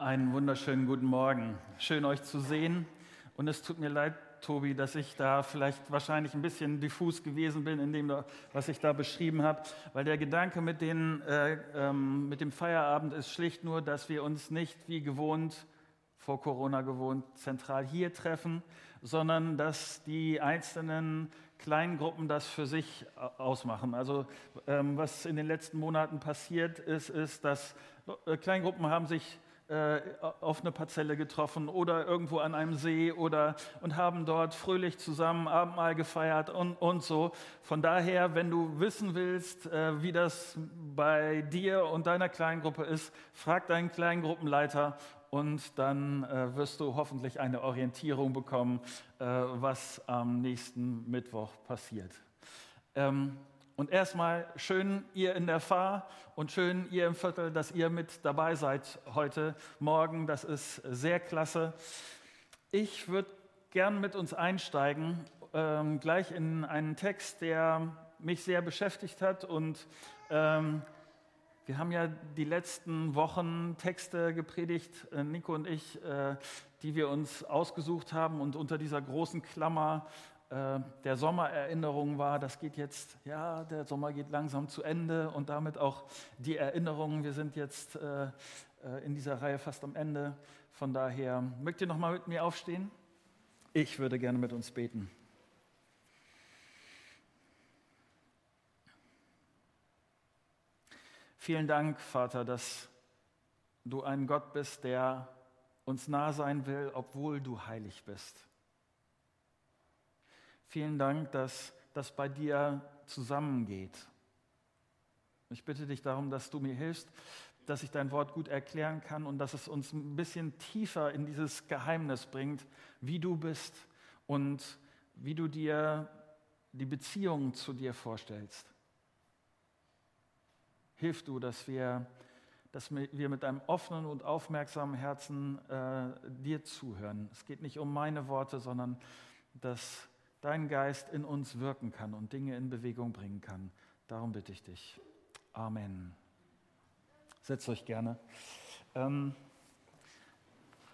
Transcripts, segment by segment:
Einen wunderschönen guten Morgen. Schön euch zu sehen. Und es tut mir leid, Tobi, dass ich da vielleicht wahrscheinlich ein bisschen diffus gewesen bin in dem, was ich da beschrieben habe, weil der Gedanke mit, den, äh, ähm, mit dem Feierabend ist schlicht nur, dass wir uns nicht wie gewohnt, vor Corona gewohnt, zentral hier treffen, sondern dass die einzelnen Kleingruppen das für sich ausmachen. Also ähm, was in den letzten Monaten passiert ist, ist, dass äh, Kleingruppen haben sich äh, auf eine Parzelle getroffen oder irgendwo an einem See oder und haben dort fröhlich zusammen Abendmahl gefeiert und, und so. Von daher, wenn du wissen willst, äh, wie das bei dir und deiner Kleingruppe ist, frag deinen Kleingruppenleiter und dann äh, wirst du hoffentlich eine Orientierung bekommen, was am nächsten Mittwoch passiert. Ähm, und erstmal schön ihr in der Fahr und schön ihr im Viertel, dass ihr mit dabei seid heute Morgen. Das ist sehr klasse. Ich würde gern mit uns einsteigen, ähm, gleich in einen Text, der mich sehr beschäftigt hat. Und ähm, wir haben ja die letzten Wochen Texte gepredigt, äh, Nico und ich, äh, die wir uns ausgesucht haben. Und unter dieser großen Klammer äh, der Sommererinnerung war, das geht jetzt, ja, der Sommer geht langsam zu Ende und damit auch die Erinnerungen. Wir sind jetzt äh, äh, in dieser Reihe fast am Ende. Von daher, mögt ihr noch mal mit mir aufstehen? Ich würde gerne mit uns beten. Vielen Dank, Vater, dass du ein Gott bist, der uns nah sein will, obwohl du heilig bist. Vielen Dank, dass das bei dir zusammengeht. Ich bitte dich darum, dass du mir hilfst, dass ich dein Wort gut erklären kann und dass es uns ein bisschen tiefer in dieses Geheimnis bringt, wie du bist und wie du dir die Beziehung zu dir vorstellst. Hilf du, dass wir, dass wir mit einem offenen und aufmerksamen Herzen äh, dir zuhören. Es geht nicht um meine Worte, sondern dass dein Geist in uns wirken kann und Dinge in Bewegung bringen kann. Darum bitte ich dich. Amen. Setzt euch gerne. Ähm,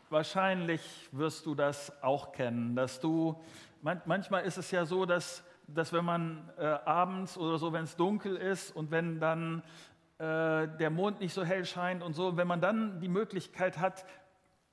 wahrscheinlich wirst du das auch kennen, dass du, man, manchmal ist es ja so, dass, dass wenn man äh, abends oder so, wenn es dunkel ist und wenn dann äh, der Mond nicht so hell scheint und so, wenn man dann die Möglichkeit hat,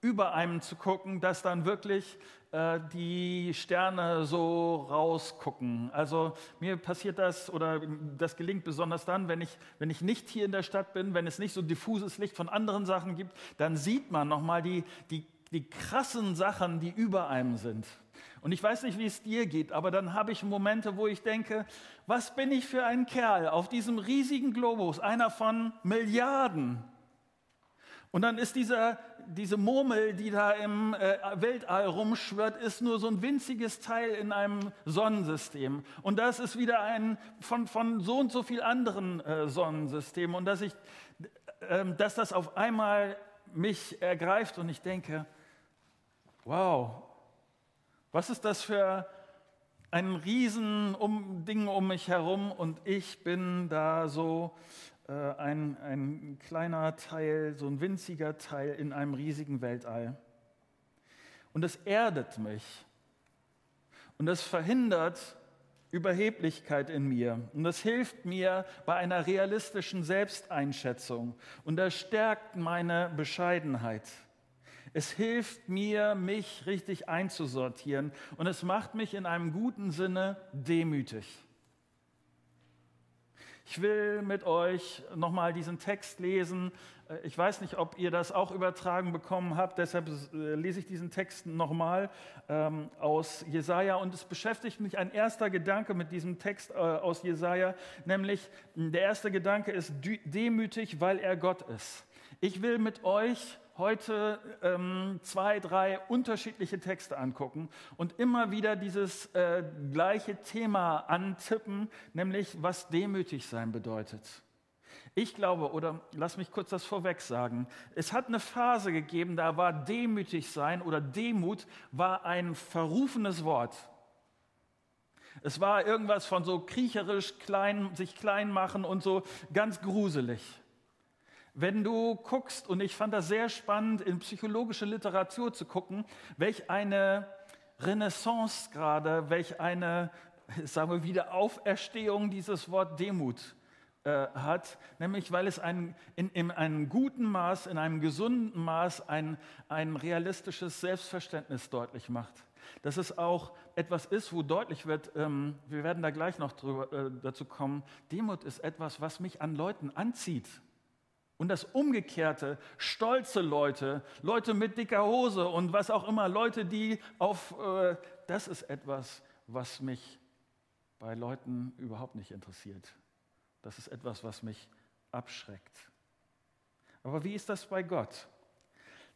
über einem zu gucken, dass dann wirklich äh, die Sterne so rausgucken. Also mir passiert das oder das gelingt besonders dann, wenn ich, wenn ich nicht hier in der Stadt bin, wenn es nicht so diffuses Licht von anderen Sachen gibt, dann sieht man nochmal die, die, die krassen Sachen, die über einem sind. Und ich weiß nicht, wie es dir geht, aber dann habe ich Momente, wo ich denke, was bin ich für ein Kerl auf diesem riesigen Globus, einer von Milliarden. Und dann ist dieser, diese Murmel, die da im äh, Weltall rumschwirrt, ist nur so ein winziges Teil in einem Sonnensystem. Und das ist wieder ein von, von so und so viel anderen äh, Sonnensystemen. Und dass, ich, äh, dass das auf einmal mich ergreift und ich denke, wow, was ist das für ein Riesen um, mich herum und ich bin da so ein, ein kleiner Teil, so ein winziger Teil in einem riesigen Weltall. Und es erdet mich. Und es verhindert Überheblichkeit in mir. Und das hilft mir bei einer realistischen Selbsteinschätzung. Und das stärkt meine Bescheidenheit. Es hilft mir, mich richtig einzusortieren. Und es macht mich in einem guten Sinne demütig. Ich will mit euch nochmal diesen Text lesen. Äh, ich weiß nicht, ob ihr das auch übertragen bekommen habt, deshalb äh, lese ich diesen Text nochmal ähm, aus Jesaja. Und es beschäftigt mich ein erster Gedanke mit diesem Text äh, aus Jesaja, nämlich der erste Gedanke ist demütig, weil er Gott ist. Ich will mit euch heute ähm, zwei, drei unterschiedliche Texte angucken und immer wieder dieses äh, gleiche Thema antippen, nämlich was demütig sein bedeutet. Ich glaube, oder lass mich kurz das vorweg sagen, es hat eine Phase gegeben, da war demütig sein oder Demut war ein verrufenes Wort. Es war irgendwas von so kriecherisch klein, sich klein machen und so ganz gruselig. Wenn du guckst, und ich fand das sehr spannend, in psychologische Literatur zu gucken, welch eine Renaissance gerade, welch eine, sagen wir, Wiederauferstehung dieses Wort Demut äh, hat, nämlich weil es ein, in, in einem guten Maß, in einem gesunden Maß ein, ein realistisches Selbstverständnis deutlich macht. Dass es auch etwas ist, wo deutlich wird, ähm, wir werden da gleich noch drüber, äh, dazu kommen, Demut ist etwas, was mich an Leuten anzieht. Und das Umgekehrte, stolze Leute, Leute mit dicker Hose und was auch immer, Leute, die auf, äh, das ist etwas, was mich bei Leuten überhaupt nicht interessiert. Das ist etwas, was mich abschreckt. Aber wie ist das bei Gott?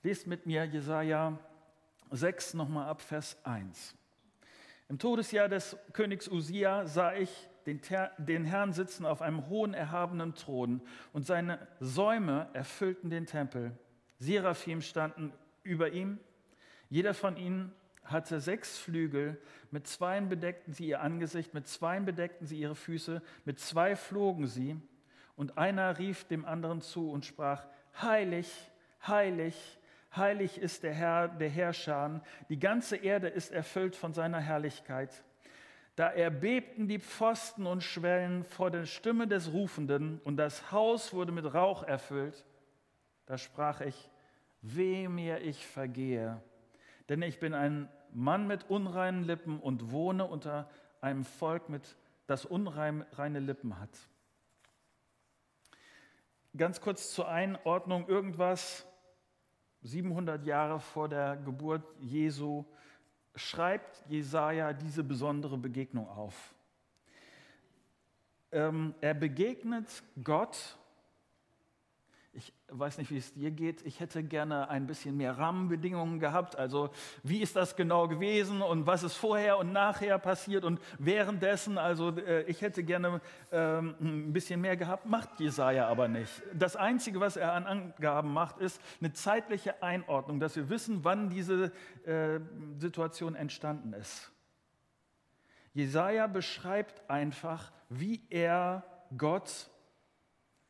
Lest mit mir Jesaja 6 nochmal ab, Vers 1. Im Todesjahr des Königs Usia sah ich den, den Herrn sitzen auf einem hohen, erhabenen Thron und seine Säume erfüllten den Tempel. Seraphim standen über ihm. Jeder von ihnen hatte sechs Flügel, mit zweien bedeckten sie ihr Angesicht, mit zweien bedeckten sie ihre Füße, mit zwei flogen sie. Und einer rief dem anderen zu und sprach, Heilig, heilig, heilig ist der Herr der Herrscher, die ganze Erde ist erfüllt von seiner Herrlichkeit. Da erbebten die Pfosten und Schwellen vor der Stimme des Rufenden und das Haus wurde mit Rauch erfüllt. Da sprach ich, weh mir ich vergehe, denn ich bin ein Mann mit unreinen Lippen und wohne unter einem Volk, mit, das unreine Lippen hat. Ganz kurz zur Einordnung, irgendwas 700 Jahre vor der Geburt Jesu schreibt Jesaja diese besondere Begegnung auf. Ähm, er begegnet Gott. Ich weiß nicht, wie es dir geht. Ich hätte gerne ein bisschen mehr Rahmenbedingungen gehabt. Also, wie ist das genau gewesen und was ist vorher und nachher passiert und währenddessen? Also, äh, ich hätte gerne ähm, ein bisschen mehr gehabt. Macht Jesaja aber nicht. Das Einzige, was er an Angaben macht, ist eine zeitliche Einordnung, dass wir wissen, wann diese äh, Situation entstanden ist. Jesaja beschreibt einfach, wie er Gott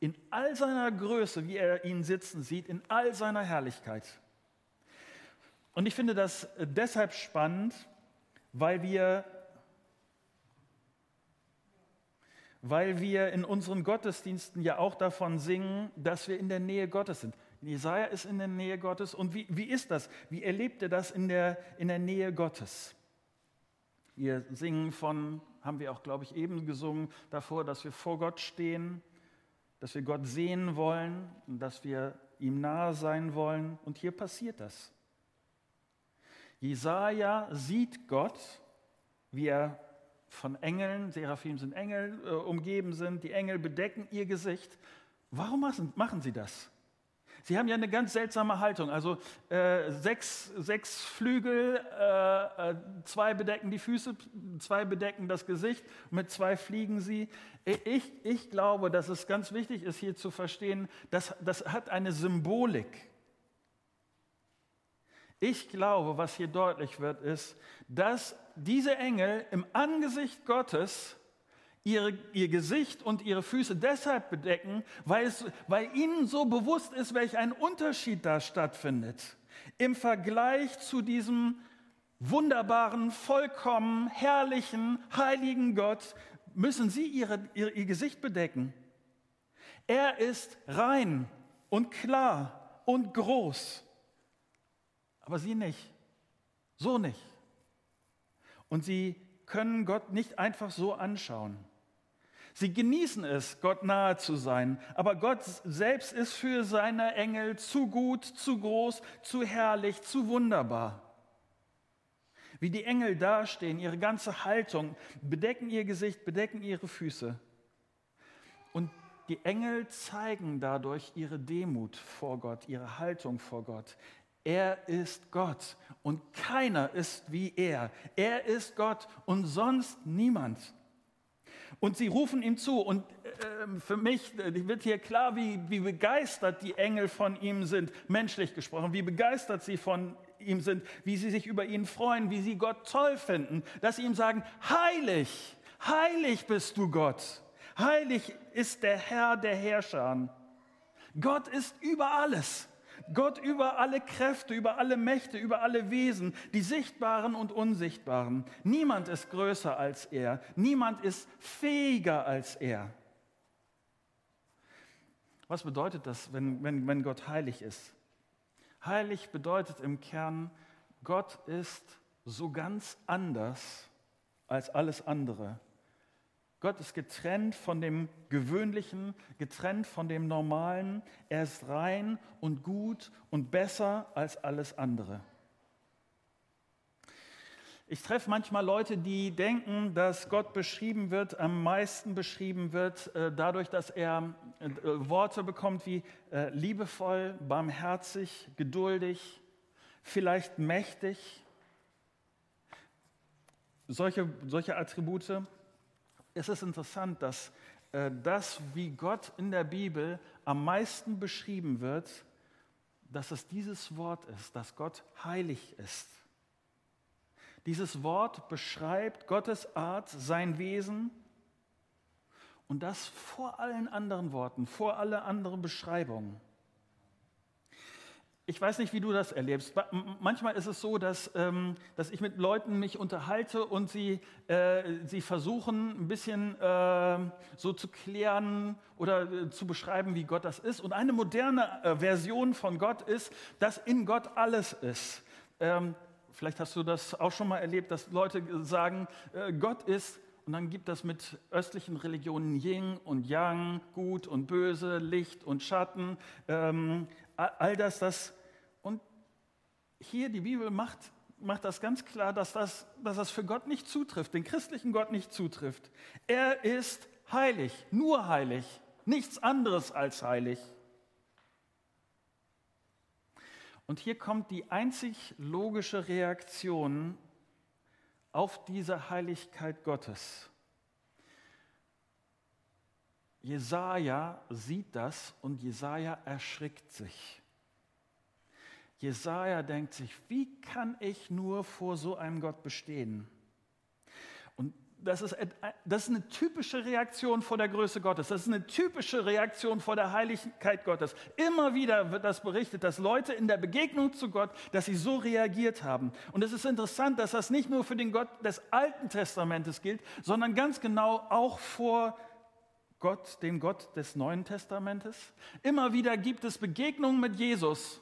in all seiner Größe, wie er ihn sitzen sieht, in all seiner Herrlichkeit. Und ich finde das deshalb spannend, weil wir, weil wir in unseren Gottesdiensten ja auch davon singen, dass wir in der Nähe Gottes sind. Jesaja ist in der Nähe Gottes. Und wie, wie ist das? Wie erlebt er das in der, in der Nähe Gottes? Wir singen von, haben wir auch, glaube ich, eben gesungen, davor, dass wir vor Gott stehen dass wir Gott sehen wollen und dass wir ihm nahe sein wollen. Und hier passiert das. Jesaja sieht Gott, wie er von Engeln, Seraphim sind Engel, äh, umgeben sind. Die Engel bedecken ihr Gesicht. Warum machen, machen sie das? Sie haben ja eine ganz seltsame Haltung. Also äh, sechs, sechs Flügel, äh, äh, zwei bedecken die Füße, zwei bedecken das Gesicht, mit zwei fliegen sie. Ich, ich glaube, dass es ganz wichtig ist, hier zu verstehen, dass das hat eine Symbolik. Ich glaube, was hier deutlich wird, ist, dass diese Engel im Angesicht Gottes ihre, ihr Gesicht und ihre Füße deshalb bedecken, weil, es, weil ihnen so bewusst ist, welch ein Unterschied da stattfindet. Im Vergleich zu diesem wunderbaren, vollkommen, herrlichen, heiligen Gott müssen sie ihre, ihr, ihr Gesicht bedecken. Er ist rein und klar und groß, aber sie nicht, so nicht. Und sie können Gott nicht einfach so anschauen. Sie genießen es, Gott nahe zu sein, aber Gott selbst ist für seine Engel zu gut, zu groß, zu herrlich, zu wunderbar. Wie die Engel dastehen, ihre ganze Haltung, bedecken ihr Gesicht, bedecken ihre Füße. Und die Engel zeigen dadurch ihre Demut vor Gott, ihre Haltung vor Gott. Er ist Gott und keiner ist wie er. Er ist Gott und sonst niemand. Und sie rufen ihm zu. Und äh, für mich äh, wird hier klar, wie, wie begeistert die Engel von ihm sind, menschlich gesprochen, wie begeistert sie von ihm sind, wie sie sich über ihn freuen, wie sie Gott toll finden, dass sie ihm sagen, heilig, heilig bist du Gott, heilig ist der Herr der Herrscher. Gott ist über alles. Gott über alle Kräfte, über alle Mächte, über alle Wesen, die sichtbaren und unsichtbaren. Niemand ist größer als er. Niemand ist fähiger als er. Was bedeutet das, wenn, wenn, wenn Gott heilig ist? Heilig bedeutet im Kern, Gott ist so ganz anders als alles andere. Gott ist getrennt von dem Gewöhnlichen, getrennt von dem Normalen. Er ist rein und gut und besser als alles andere. Ich treffe manchmal Leute, die denken, dass Gott beschrieben wird, am meisten beschrieben wird, äh, dadurch, dass er äh, Worte bekommt wie äh, liebevoll, barmherzig, geduldig, vielleicht mächtig. Solche, solche Attribute. Es ist interessant, dass das, wie Gott in der Bibel am meisten beschrieben wird, dass es dieses Wort ist, dass Gott heilig ist. Dieses Wort beschreibt Gottes Art, sein Wesen und das vor allen anderen Worten, vor alle anderen Beschreibungen. Ich weiß nicht, wie du das erlebst. Manchmal ist es so, dass, ähm, dass ich mit Leuten mich unterhalte und sie, äh, sie versuchen, ein bisschen äh, so zu klären oder äh, zu beschreiben, wie Gott das ist. Und eine moderne äh, Version von Gott ist, dass in Gott alles ist. Ähm, Vielleicht hast du das auch schon mal erlebt, dass Leute sagen, äh, Gott ist, und dann gibt das mit östlichen Religionen Yin und Yang, Gut und Böse, Licht und Schatten, ähm, all das, das. Und hier die Bibel macht, macht das ganz klar, dass das, dass das für Gott nicht zutrifft, den christlichen Gott nicht zutrifft. Er ist heilig, nur heilig, nichts anderes als heilig. Und hier kommt die einzig logische Reaktion auf diese Heiligkeit Gottes. Jesaja sieht das und Jesaja erschrickt sich. Jesaja denkt sich, wie kann ich nur vor so einem Gott bestehen? das ist, das ist eine typische Reaktion vor der Größe Gottes. Das ist eine typische Reaktion vor der Heiligkeit Gottes. Immer wieder wird das berichtet, dass Leute in der Begegnung zu Gott, dass sie so reagiert haben. Und es ist interessant, dass das nicht nur für den Gott des Alten Testamentes gilt, sondern ganz genau auch vor Gott, dem Gott des Neuen Testamentes. Immer wieder gibt es Begegnungen mit Jesus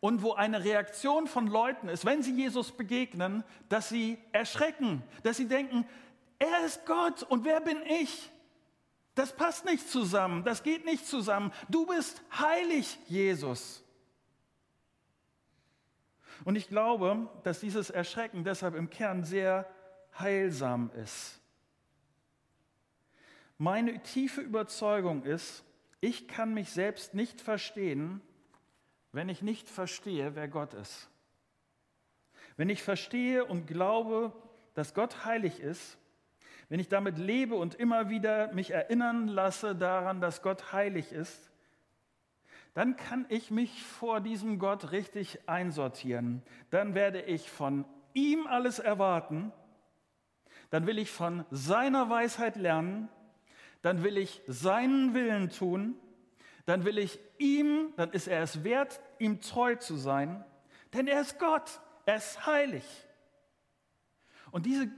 und wo eine Reaktion von Leuten ist, wenn sie Jesus begegnen, dass sie erschrecken, dass sie denken, er ist Gott und wer bin ich? Das passt nicht zusammen, das geht nicht zusammen. Du bist heilig, Jesus. Und ich glaube, dass dieses Erschrecken deshalb im Kern sehr heilsam ist. Meine tiefe Überzeugung ist, ich kann mich selbst nicht verstehen, wenn ich nicht verstehe, wer Gott ist. Wenn ich verstehe und glaube, dass Gott heilig ist, wenn ich damit lebe und immer wieder mich erinnern lasse daran, dass Gott heilig ist, dann kann ich mich vor diesem Gott richtig einsortieren. Dann werde ich von ihm alles erwarten. Dann will ich von seiner Weisheit lernen. Dann will ich seinen Willen tun dann will ich ihm, dann ist er es wert, ihm treu zu sein, denn er ist Gott, er ist heilig. Und diese,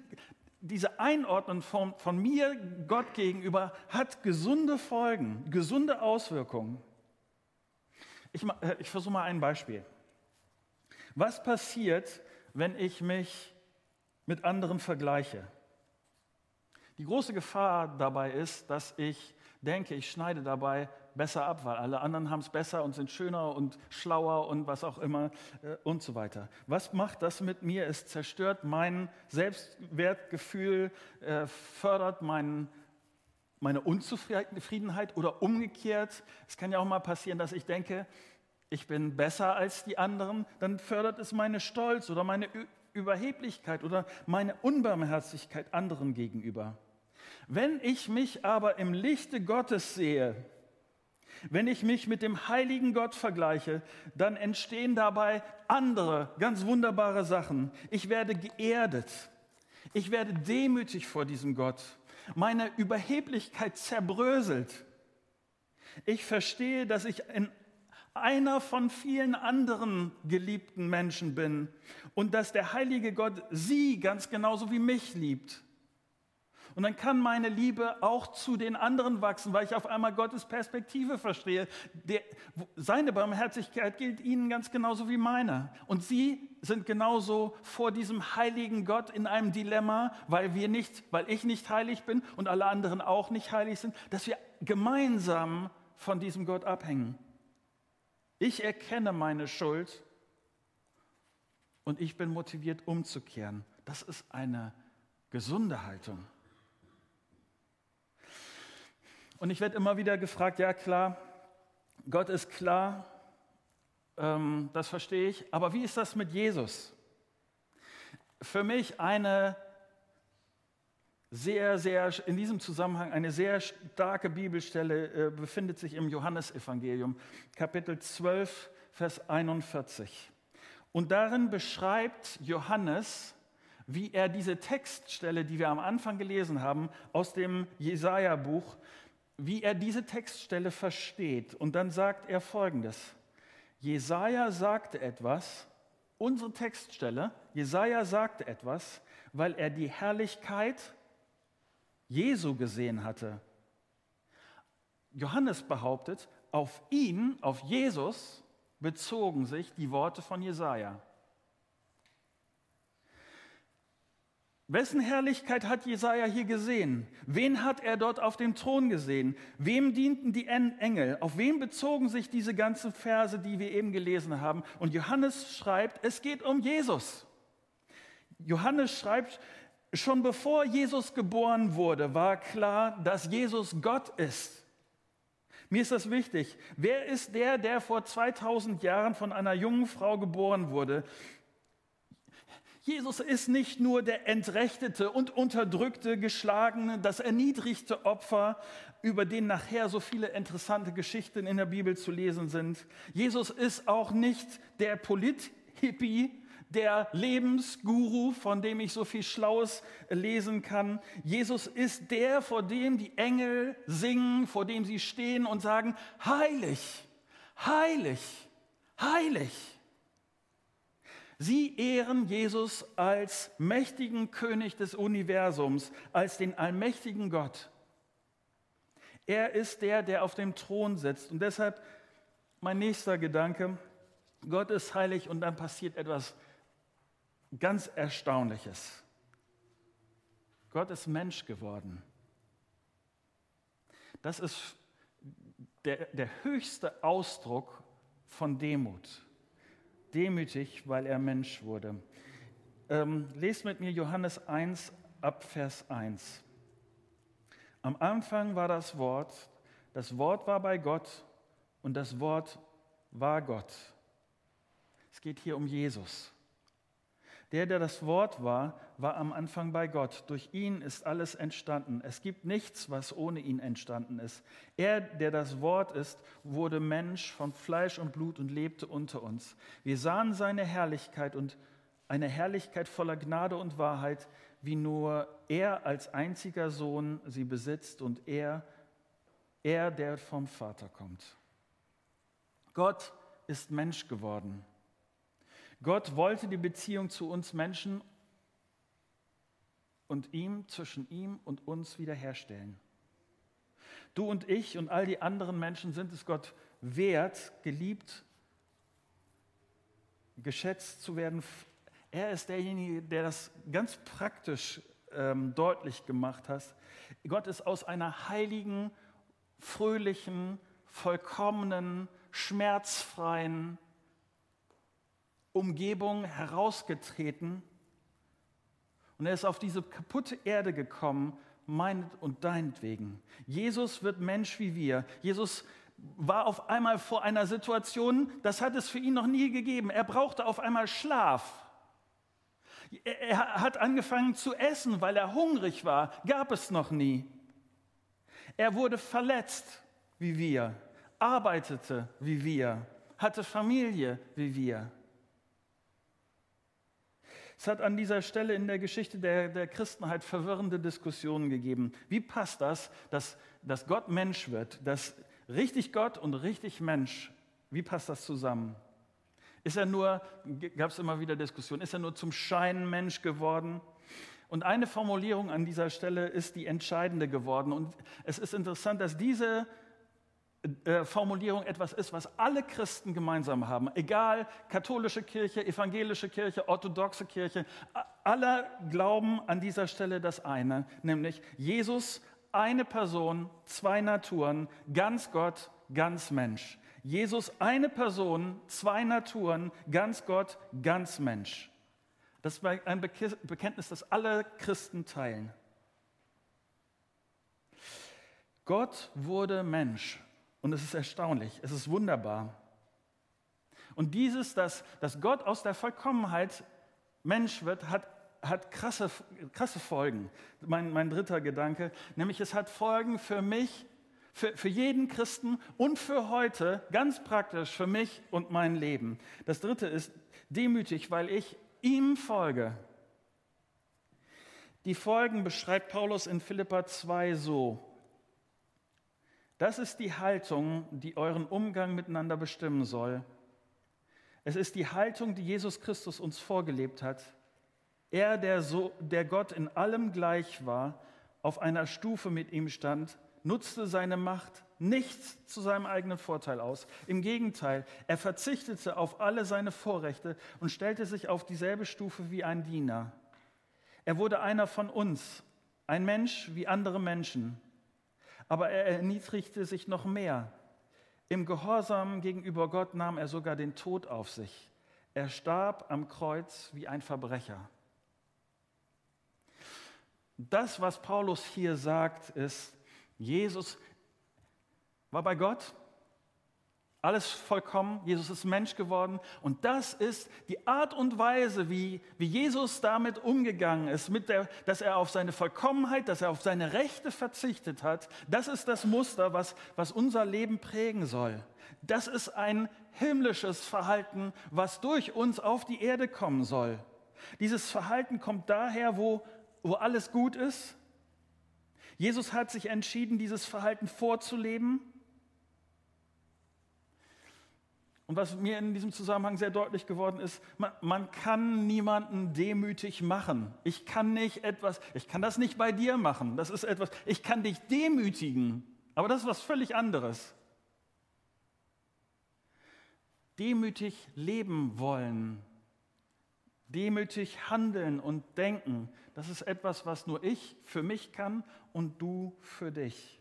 diese Einordnung von, von mir Gott gegenüber hat gesunde Folgen, gesunde Auswirkungen. Ich, äh, ich versuche mal ein Beispiel. Was passiert, wenn ich mich mit anderen vergleiche? Die große Gefahr dabei ist, dass ich denke, ich schneide dabei besser ab, weil alle anderen haben es besser und sind schöner und schlauer und was auch immer äh, und so weiter. Was macht das mit mir? Es zerstört mein Selbstwertgefühl, äh, fördert mein, meine Unzufriedenheit oder umgekehrt. Es kann ja auch mal passieren, dass ich denke, ich bin besser als die anderen, dann fördert es meine Stolz oder meine Überheblichkeit oder meine Unbarmherzigkeit anderen gegenüber. Wenn ich mich aber im Lichte Gottes sehe, wenn ich mich mit dem heiligen Gott vergleiche, dann entstehen dabei andere ganz wunderbare Sachen. Ich werde geerdet. Ich werde demütig vor diesem Gott. Meine Überheblichkeit zerbröselt. Ich verstehe, dass ich in einer von vielen anderen geliebten Menschen bin und dass der heilige Gott sie ganz genauso wie mich liebt. Und dann kann meine Liebe auch zu den anderen wachsen, weil ich auf einmal Gottes Perspektive verstehe. Der, seine Barmherzigkeit gilt ihnen ganz genauso wie meine. Und sie sind genauso vor diesem heiligen Gott in einem Dilemma, weil wir nicht, weil ich nicht heilig bin und alle anderen auch nicht heilig sind, dass wir gemeinsam von diesem Gott abhängen. Ich erkenne meine Schuld und ich bin motiviert umzukehren. Das ist eine gesunde Haltung. Und ich werde immer wieder gefragt, ja klar, Gott ist klar, ähm, das verstehe ich, aber wie ist das mit Jesus? Für mich eine sehr, sehr, in diesem Zusammenhang eine sehr starke Bibelstelle äh, befindet sich im Johannesevangelium, Kapitel 12, Vers 41. Und darin beschreibt Johannes, wie er diese Textstelle, die wir am Anfang gelesen haben, aus dem Jesaja-Buch, wie er diese Textstelle versteht. Und dann sagt er folgendes: Jesaja sagte etwas, unsere Textstelle, Jesaja sagte etwas, weil er die Herrlichkeit Jesu gesehen hatte. Johannes behauptet, auf ihn, auf Jesus, bezogen sich die Worte von Jesaja. Wessen Herrlichkeit hat Jesaja hier gesehen? Wen hat er dort auf dem Thron gesehen? Wem dienten die Engel? Auf wen bezogen sich diese ganzen Verse, die wir eben gelesen haben? Und Johannes schreibt, es geht um Jesus. Johannes schreibt, schon bevor Jesus geboren wurde, war klar, dass Jesus Gott ist. Mir ist das wichtig. Wer ist der, der vor 2000 Jahren von einer jungen Frau geboren wurde? Jesus ist nicht nur der entrechtete und unterdrückte, geschlagene, das erniedrigte Opfer, über den nachher so viele interessante Geschichten in der Bibel zu lesen sind. Jesus ist auch nicht der Polit-Hippie, der Lebensguru, von dem ich so viel Schlaues lesen kann. Jesus ist der, vor dem die Engel singen, vor dem sie stehen und sagen, heilig, heilig, heilig. Sie ehren Jesus als mächtigen König des Universums, als den allmächtigen Gott. Er ist der, der auf dem Thron sitzt. Und deshalb mein nächster Gedanke, Gott ist heilig und dann passiert etwas ganz Erstaunliches. Gott ist Mensch geworden. Das ist der, der höchste Ausdruck von Demut demütig, weil er Mensch wurde. Ähm, lest mit mir Johannes 1 ab Vers 1. Am Anfang war das Wort, das Wort war bei Gott und das Wort war Gott. Es geht hier um Jesus. Der, der das Wort war, war am Anfang bei Gott. Durch ihn ist alles entstanden. Es gibt nichts, was ohne ihn entstanden ist. Er, der das Wort ist, wurde Mensch von Fleisch und Blut und lebte unter uns. Wir sahen seine Herrlichkeit und eine Herrlichkeit voller Gnade und Wahrheit, wie nur er als einziger Sohn sie besitzt und er, er, der vom Vater kommt. Gott ist Mensch geworden. Gott wollte die Beziehung zu uns Menschen und ihm, zwischen ihm und uns wiederherstellen. Du und ich und all die anderen Menschen sind es Gott wert, geliebt, geschätzt zu werden. Er ist derjenige, der das ganz praktisch ähm, deutlich gemacht hat. Gott ist aus einer heiligen, fröhlichen, vollkommenen, schmerzfreien, Umgebung herausgetreten und er ist auf diese kaputte Erde gekommen, mein und deinetwegen. Jesus wird Mensch wie wir. Jesus war auf einmal vor einer Situation, das hat es für ihn noch nie gegeben. Er brauchte auf einmal Schlaf. Er hat angefangen zu essen, weil er hungrig war. Gab es noch nie. Er wurde verletzt wie wir, arbeitete wie wir, hatte Familie wie wir. Es hat an dieser Stelle in der Geschichte der, der Christenheit verwirrende Diskussionen gegeben. Wie passt das, dass, dass Gott Mensch wird, dass Richtig Gott und richtig Mensch, wie passt das zusammen? Ist er nur, gab es immer wieder Diskussionen, ist er nur zum Schein Mensch geworden? Und eine Formulierung an dieser Stelle ist die entscheidende geworden. Und es ist interessant, dass diese Formulierung etwas ist, was alle Christen gemeinsam haben. Egal, katholische Kirche, evangelische Kirche, orthodoxe Kirche, alle glauben an dieser Stelle das eine, nämlich Jesus, eine Person, zwei Naturen, ganz Gott, ganz Mensch. Jesus, eine Person, zwei Naturen, ganz Gott, ganz Mensch. Das ist ein Bekenntnis, das alle Christen teilen. Gott wurde Mensch und es ist erstaunlich, es ist wunderbar. Und dieses, dass, dass Gott aus der Vollkommenheit Mensch wird, hat, hat krasse, krasse Folgen. Mein, mein dritter Gedanke, nämlich es hat Folgen für mich, für, für jeden Christen und für heute, ganz praktisch für mich und mein Leben. Das dritte ist demütig, weil ich ihm folge. Die Folgen beschreibt Paulus in Philippa 2 so. Das ist die Haltung, die euren Umgang miteinander bestimmen soll. Es ist die Haltung, die Jesus Christus uns vorgelebt hat. Er, der, so, der Gott in allem gleich war, auf einer Stufe mit ihm stand, nutzte seine Macht nichts zu seinem eigenen Vorteil aus. Im Gegenteil, er verzichtete auf alle seine Vorrechte und stellte sich auf dieselbe Stufe wie ein Diener. Er wurde einer von uns, ein Mensch wie andere Menschen. Aber er erniedrigte sich noch mehr. Im Gehorsam gegenüber Gott nahm er sogar den Tod auf sich. Er starb am Kreuz wie ein Verbrecher. Das, was Paulus hier sagt, ist, Jesus war bei Gott, alles vollkommen. Jesus ist Mensch geworden. Und das ist die Art und Weise, wie, wie Jesus damit umgegangen ist, mit der, dass er auf seine Vollkommenheit, dass er auf seine Rechte verzichtet hat. Das ist das Muster, was, was unser Leben prägen soll. Das ist ein himmlisches Verhalten, was durch uns auf die Erde kommen soll. Dieses Verhalten kommt daher, wo, wo alles gut ist. Jesus hat sich entschieden, dieses Verhalten vorzuleben. Und was mir in diesem Zusammenhang sehr deutlich geworden ist, man, man, kann niemanden demütig machen. Ich kann nicht etwas, ich kann das nicht bei dir machen. Das ist etwas, ich kann dich demütigen, aber das ist was völlig anderes. Demütig leben wollen, demütig handeln und denken, das ist etwas, was nur ich für mich kann und du für dich.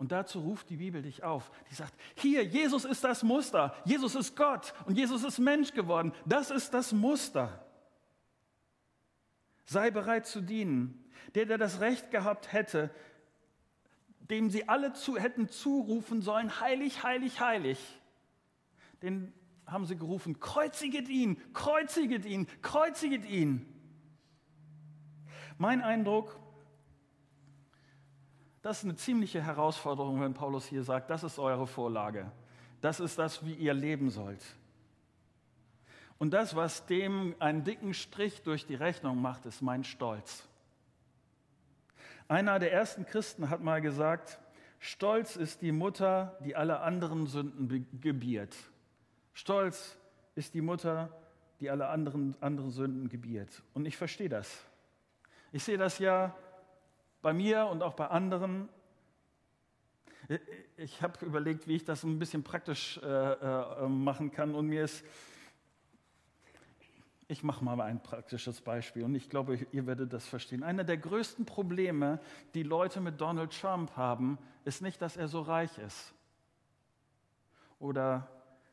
Und dazu ruft die Bibel dich auf. Die sagt, hier, Jesus ist das Muster. Jesus ist Gott und Jesus ist Mensch geworden. Das ist das Muster. Sei bereit zu dienen. Der, der das Recht gehabt hätte, dem sie alle zu, hätten zurufen sollen, heilig, heilig, heilig. Den haben sie gerufen, kreuziget ihn, kreuziget ihn, kreuziget ihn. Mein Eindruck, das ist eine ziemliche Herausforderung, wenn Paulus hier sagt, das ist eure Vorlage. Das ist das, wie ihr leben sollt. Und das, was dem einen dicken Strich durch die Rechnung macht, ist mein Stolz. Einer der ersten Christen hat mal gesagt, Stolz ist die Mutter, die alle anderen Sünden gebiert. Stolz ist die Mutter, die alle anderen, anderen Sünden gebiert. Und ich verstehe das. Ich sehe das ja bei mir und auch bei anderen. Ich habe überlegt, wie ich das ein bisschen praktisch äh, äh, machen kann und mir ist, ich mache mal ein praktisches Beispiel und ich glaube, ihr werdet das verstehen. Einer der größten Probleme, die Leute mit Donald Trump haben, ist nicht, dass er so reich ist oder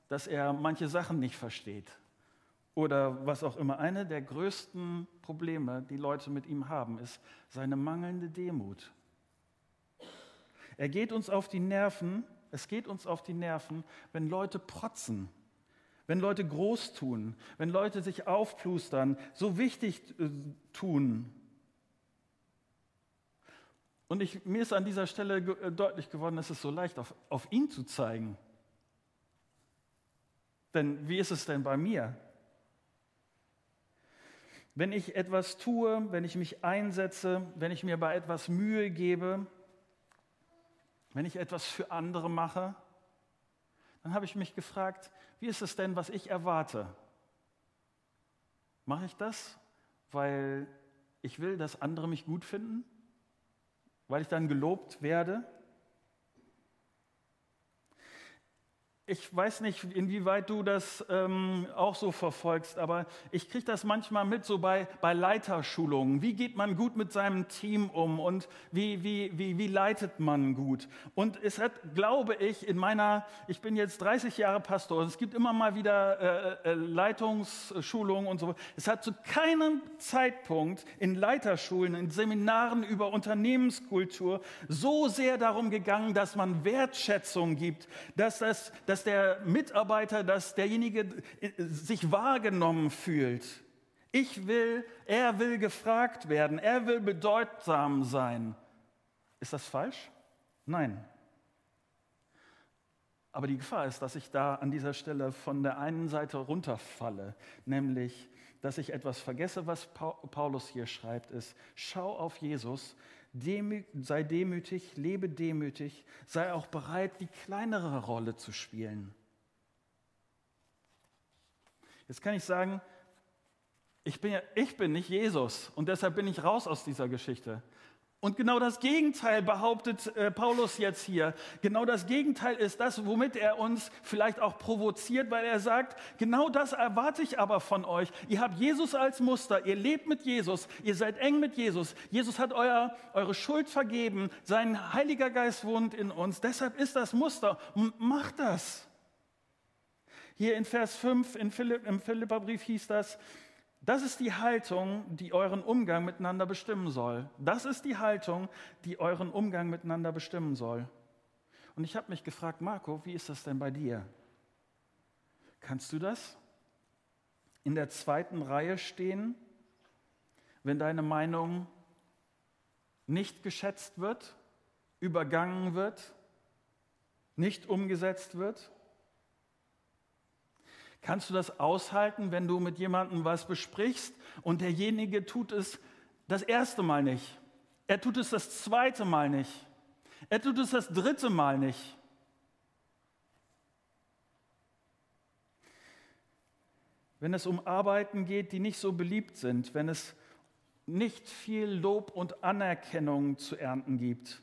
dass er manche Sachen nicht versteht oder was auch immer. Eine der größten Probleme, die Leute mit ihm haben, ist seine mangelnde Demut. Er geht uns auf die Nerven, es geht uns auf die Nerven, wenn Leute protzen, wenn Leute groß tun, wenn Leute sich aufplustern, so wichtig äh, tun. Und ich, mir ist an dieser Stelle äh, deutlich geworden, es ist so leicht, auf, auf ihn zu zeigen. Denn wie ist es denn bei mir? Wenn ich etwas tue, wenn ich mich einsetze, wenn ich mir bei etwas Mühe gebe, wenn ich etwas für andere mache, dann habe ich mich gefragt, wie ist es denn, was ich erwarte? Mache ich das, weil ich will, dass andere mich gut finden? Weil ich dann gelobt werde? Ich weiß nicht, inwieweit du das ähm, auch so verfolgst, aber ich kriege das manchmal mit, so bei, bei Leiterschulungen. Wie geht man gut mit seinem Team um und wie, wie, wie, wie leitet man gut? Und es hat, glaube ich, in meiner, ich bin jetzt 30 Jahre Pastor, und es gibt immer mal wieder äh, äh, Leitungsschulungen und so. Es hat zu keinem Zeitpunkt in Leiterschulen, in Seminaren über Unternehmenskultur so sehr darum gegangen, dass man Wertschätzung gibt, dass das, dass dass der Mitarbeiter, dass derjenige äh, sich wahrgenommen fühlt. Ich will, er will gefragt werden, er will bedeutsam sein. Ist das falsch? Nein. Aber die Gefahr ist, dass ich da an dieser Stelle von der einen Seite runterfalle, nämlich, dass ich etwas vergesse, was Paulus hier schreibt, ist, schau auf Jesus Demü sei demütig, lebe demütig, sei auch bereit, die kleinere Rolle zu spielen. Jetzt kann ich sagen, ich bin, ja, ich bin nicht Jesus und deshalb bin ich raus aus dieser Geschichte. Und genau das Gegenteil behauptet äh, Paulus jetzt hier. Genau das Gegenteil ist das, womit er uns vielleicht auch provoziert, weil er sagt, genau das erwarte ich aber von euch. Ihr habt Jesus als Muster, ihr lebt mit Jesus, ihr seid eng mit Jesus. Jesus hat euer, eure Schuld vergeben, sein Heiliger Geist wohnt in uns. Deshalb ist das Muster. Macht das. Hier in Vers 5 in Philipp, im Philipperbrief hieß das, das ist die Haltung, die euren Umgang miteinander bestimmen soll. Das ist die Haltung, die euren Umgang miteinander bestimmen soll. Und ich habe mich gefragt, Marco, wie ist das denn bei dir? Kannst du das? In der zweiten Reihe stehen, wenn deine Meinung nicht geschätzt wird, übergangen wird, nicht umgesetzt wird? Kannst du das aushalten, wenn du mit jemandem was besprichst und derjenige tut es das erste Mal nicht? Er tut es das zweite Mal nicht. Er tut es das dritte Mal nicht. Wenn es um Arbeiten geht, die nicht so beliebt sind, wenn es nicht viel Lob und Anerkennung zu ernten gibt.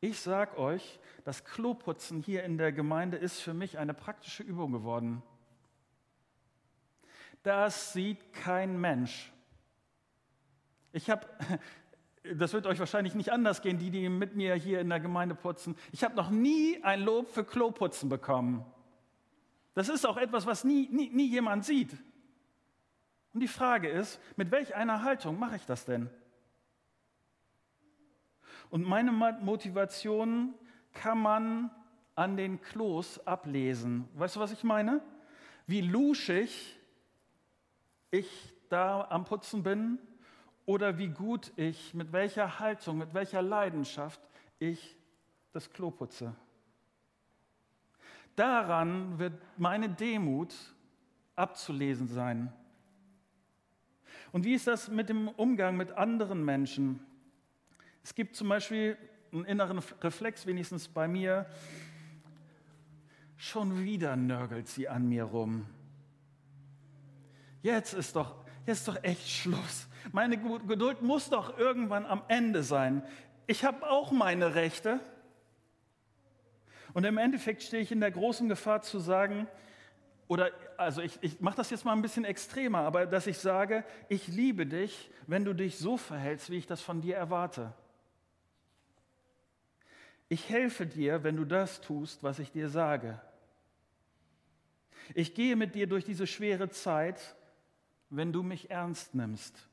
Ich sage euch, das Kloputzen hier in der Gemeinde ist für mich eine praktische Übung geworden. Das sieht kein Mensch. Ich habe, das wird euch wahrscheinlich nicht anders gehen, die, die mit mir hier in der Gemeinde putzen. Ich habe noch nie ein Lob für Kloputzen bekommen. Das ist auch etwas, was nie, nie, nie jemand sieht. Und die Frage ist, mit welch einer Haltung mache ich das denn? Und meine Motivation kann man an den Klos ablesen. Weißt du, was ich meine? Wie luschig ich da am Putzen bin oder wie gut ich, mit welcher Haltung, mit welcher Leidenschaft ich das Klo putze. Daran wird meine Demut abzulesen sein. Und wie ist das mit dem Umgang mit anderen Menschen? Es gibt zum Beispiel einen inneren Reflex, wenigstens bei mir. Schon wieder nörgelt sie an mir rum jetzt ist doch, jetzt ist doch echt Schluss. Meine Geduld muss doch irgendwann am Ende sein. Ich habe auch meine Rechte. Und im Endeffekt stehe ich in der großen Gefahr zu sagen, oder also ich, ich mache das jetzt mal ein bisschen extremer, aber dass ich sage, ich liebe dich, wenn du dich so verhältst, wie ich das von dir erwarte. Ich helfe dir, wenn du das tust, was ich dir sage. Ich gehe mit dir durch diese schwere Zeit wenn du mich ernst nimmst.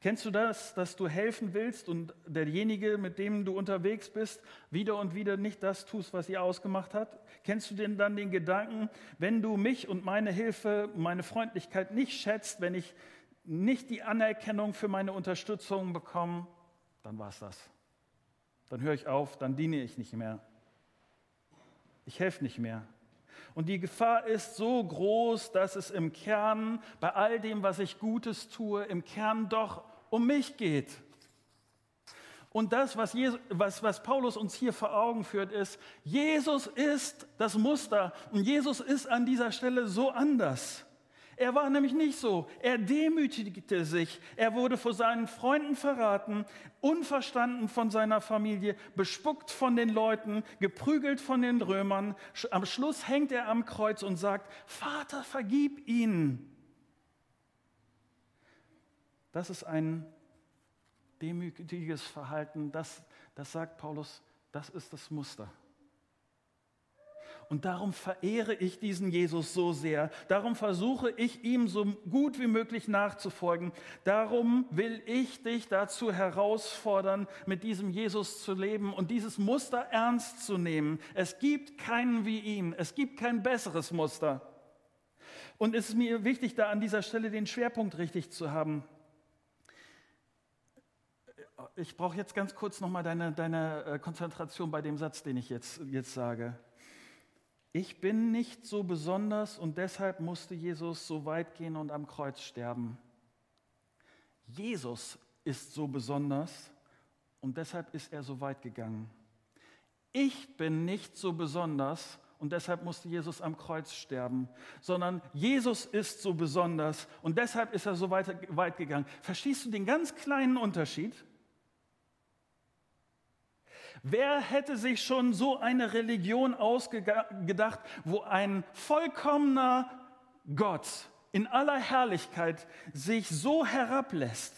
Kennst du das, dass du helfen willst und derjenige, mit dem du unterwegs bist, wieder und wieder nicht das tust, was ihr ausgemacht hat? Kennst du denn dann den Gedanken, wenn du mich und meine Hilfe, meine Freundlichkeit nicht schätzt, wenn ich nicht die Anerkennung für meine Unterstützung bekomme, dann war es das. Dann höre ich auf, dann diene ich nicht mehr. Ich helfe nicht mehr. Und die Gefahr ist so groß, dass es im Kern, bei all dem, was ich Gutes tue, im Kern doch um mich geht. Und das, was, Jesus, was, was Paulus uns hier vor Augen führt, ist, Jesus ist das Muster und Jesus ist an dieser Stelle so anders. Er war nämlich nicht so. Er demütigte sich. Er wurde vor seinen Freunden verraten, unverstanden von seiner Familie, bespuckt von den Leuten, geprügelt von den Römern. Am Schluss hängt er am Kreuz und sagt, Vater, vergib ihnen. Das ist ein demütiges Verhalten. Das, das sagt Paulus, das ist das Muster. Und darum verehre ich diesen Jesus so sehr. Darum versuche ich ihm so gut wie möglich nachzufolgen. Darum will ich dich dazu herausfordern, mit diesem Jesus zu leben und dieses Muster ernst zu nehmen. Es gibt keinen wie ihn. Es gibt kein besseres Muster. Und es ist mir wichtig, da an dieser Stelle den Schwerpunkt richtig zu haben. Ich brauche jetzt ganz kurz nochmal deine, deine äh, Konzentration bei dem Satz, den ich jetzt, jetzt sage. Ich bin nicht so besonders und deshalb musste Jesus so weit gehen und am Kreuz sterben. Jesus ist so besonders und deshalb ist er so weit gegangen. Ich bin nicht so besonders und deshalb musste Jesus am Kreuz sterben, sondern Jesus ist so besonders und deshalb ist er so weit, weit gegangen. Verstehst du den ganz kleinen Unterschied? Wer hätte sich schon so eine Religion ausgedacht, wo ein vollkommener Gott in aller Herrlichkeit sich so herablässt?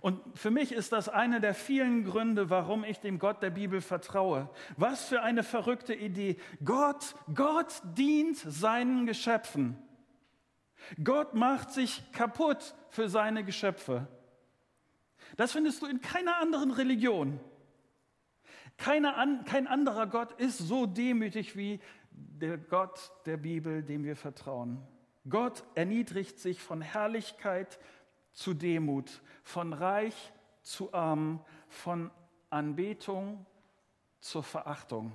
Und für mich ist das einer der vielen Gründe, warum ich dem Gott der Bibel vertraue. Was für eine verrückte Idee. Gott, Gott dient seinen Geschöpfen. Gott macht sich kaputt für seine Geschöpfe. Das findest du in keiner anderen Religion. Keine, kein anderer Gott ist so demütig wie der Gott der Bibel, dem wir vertrauen. Gott erniedrigt sich von Herrlichkeit zu Demut, von reich zu arm, von Anbetung zur Verachtung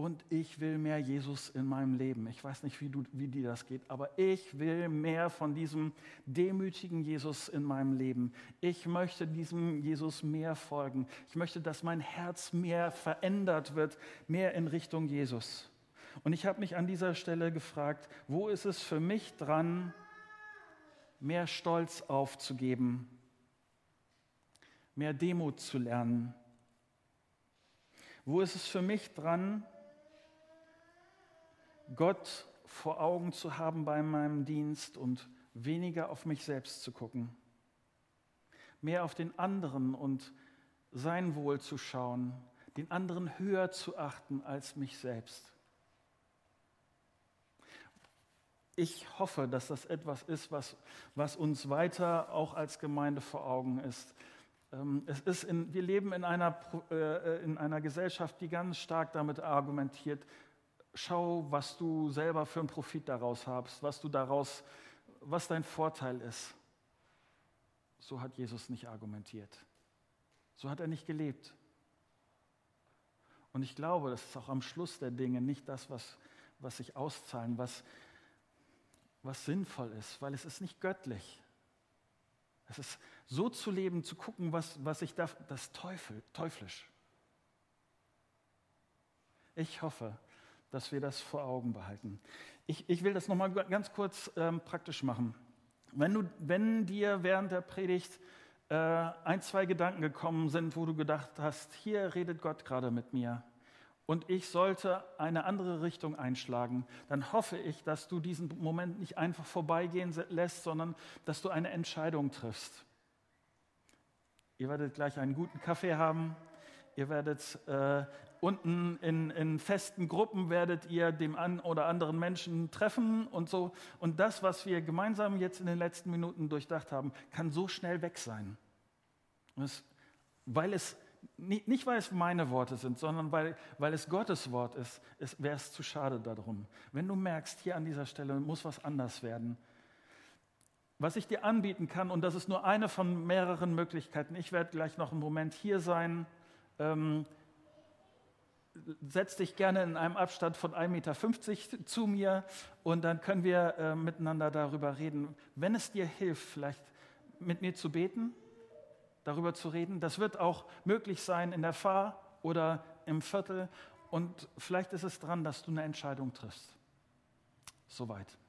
und ich will mehr Jesus in meinem Leben. Ich weiß nicht, wie, du, wie dir das geht, aber ich will mehr von diesem demütigen Jesus in meinem Leben. Ich möchte diesem Jesus mehr folgen. Ich möchte, dass mein Herz mehr verändert wird, mehr in Richtung Jesus. Und ich habe mich an dieser Stelle gefragt, wo ist es für mich dran, mehr Stolz aufzugeben, mehr Demut zu lernen? Wo ist es für mich dran, Gott vor Augen zu haben bei meinem Dienst und weniger auf mich selbst zu gucken. Mehr auf den anderen und sein Wohl zu schauen, den anderen höher zu achten als mich selbst. Ich hoffe, dass das etwas ist, was, was uns weiter auch als Gemeinde vor Augen ist. Ähm, es ist in, wir leben in einer, äh, in einer Gesellschaft, die ganz stark damit argumentiert, schau, was du selber für einen Profit daraus hast, was du daraus, was dein Vorteil ist. So hat Jesus nicht argumentiert. So hat er nicht gelebt. Und ich glaube, das ist auch am Schluss der Dinge nicht das, was, was sich auszahlen, was, was sinnvoll ist, weil es ist nicht göttlich. Es ist so zu leben, zu gucken, was, was ich darf, das Teufel, teuflisch. Ich hoffe, dass wir das vor Augen behalten. Ich, ich will das nochmal ganz kurz ähm, praktisch machen. Wenn, du, wenn dir während der Predigt äh, ein, zwei Gedanken gekommen sind, wo du gedacht hast, hier redet Gott gerade mit mir und ich sollte eine andere Richtung einschlagen, dann hoffe ich, dass du diesen Moment nicht einfach vorbeigehen lässt, sondern dass du eine Entscheidung triffst. Ihr werdet gleich einen guten Kaffee haben. Ihr werdet äh, unten in, in, festen Gruppen werdet ihr dem einen oder anderen Menschen treffen und so. Und das, was wir gemeinsam jetzt in den letzten Minuten durchdacht haben, kann so schnell weg sein. Es, weil es nicht, weil es meine Worte sind, sondern weil, weil es Gottes Wort ist, ist wäre es zu schade darum. Wenn du merkst, hier an dieser Stelle muss was anders werden, was ich dir anbieten kann, und das ist nur eine von mehreren Möglichkeiten, ich werde gleich noch einen Moment hier sein, ähm, setz dich gerne in einem Abstand von 1,50 Meter zu mir und dann können wir äh, miteinander darüber reden. Wenn es dir hilft, vielleicht mit mir zu beten, darüber zu reden. Das wird auch möglich sein in der Fahr oder im Viertel. Und vielleicht ist es dran, dass du eine Entscheidung triffst. Soweit.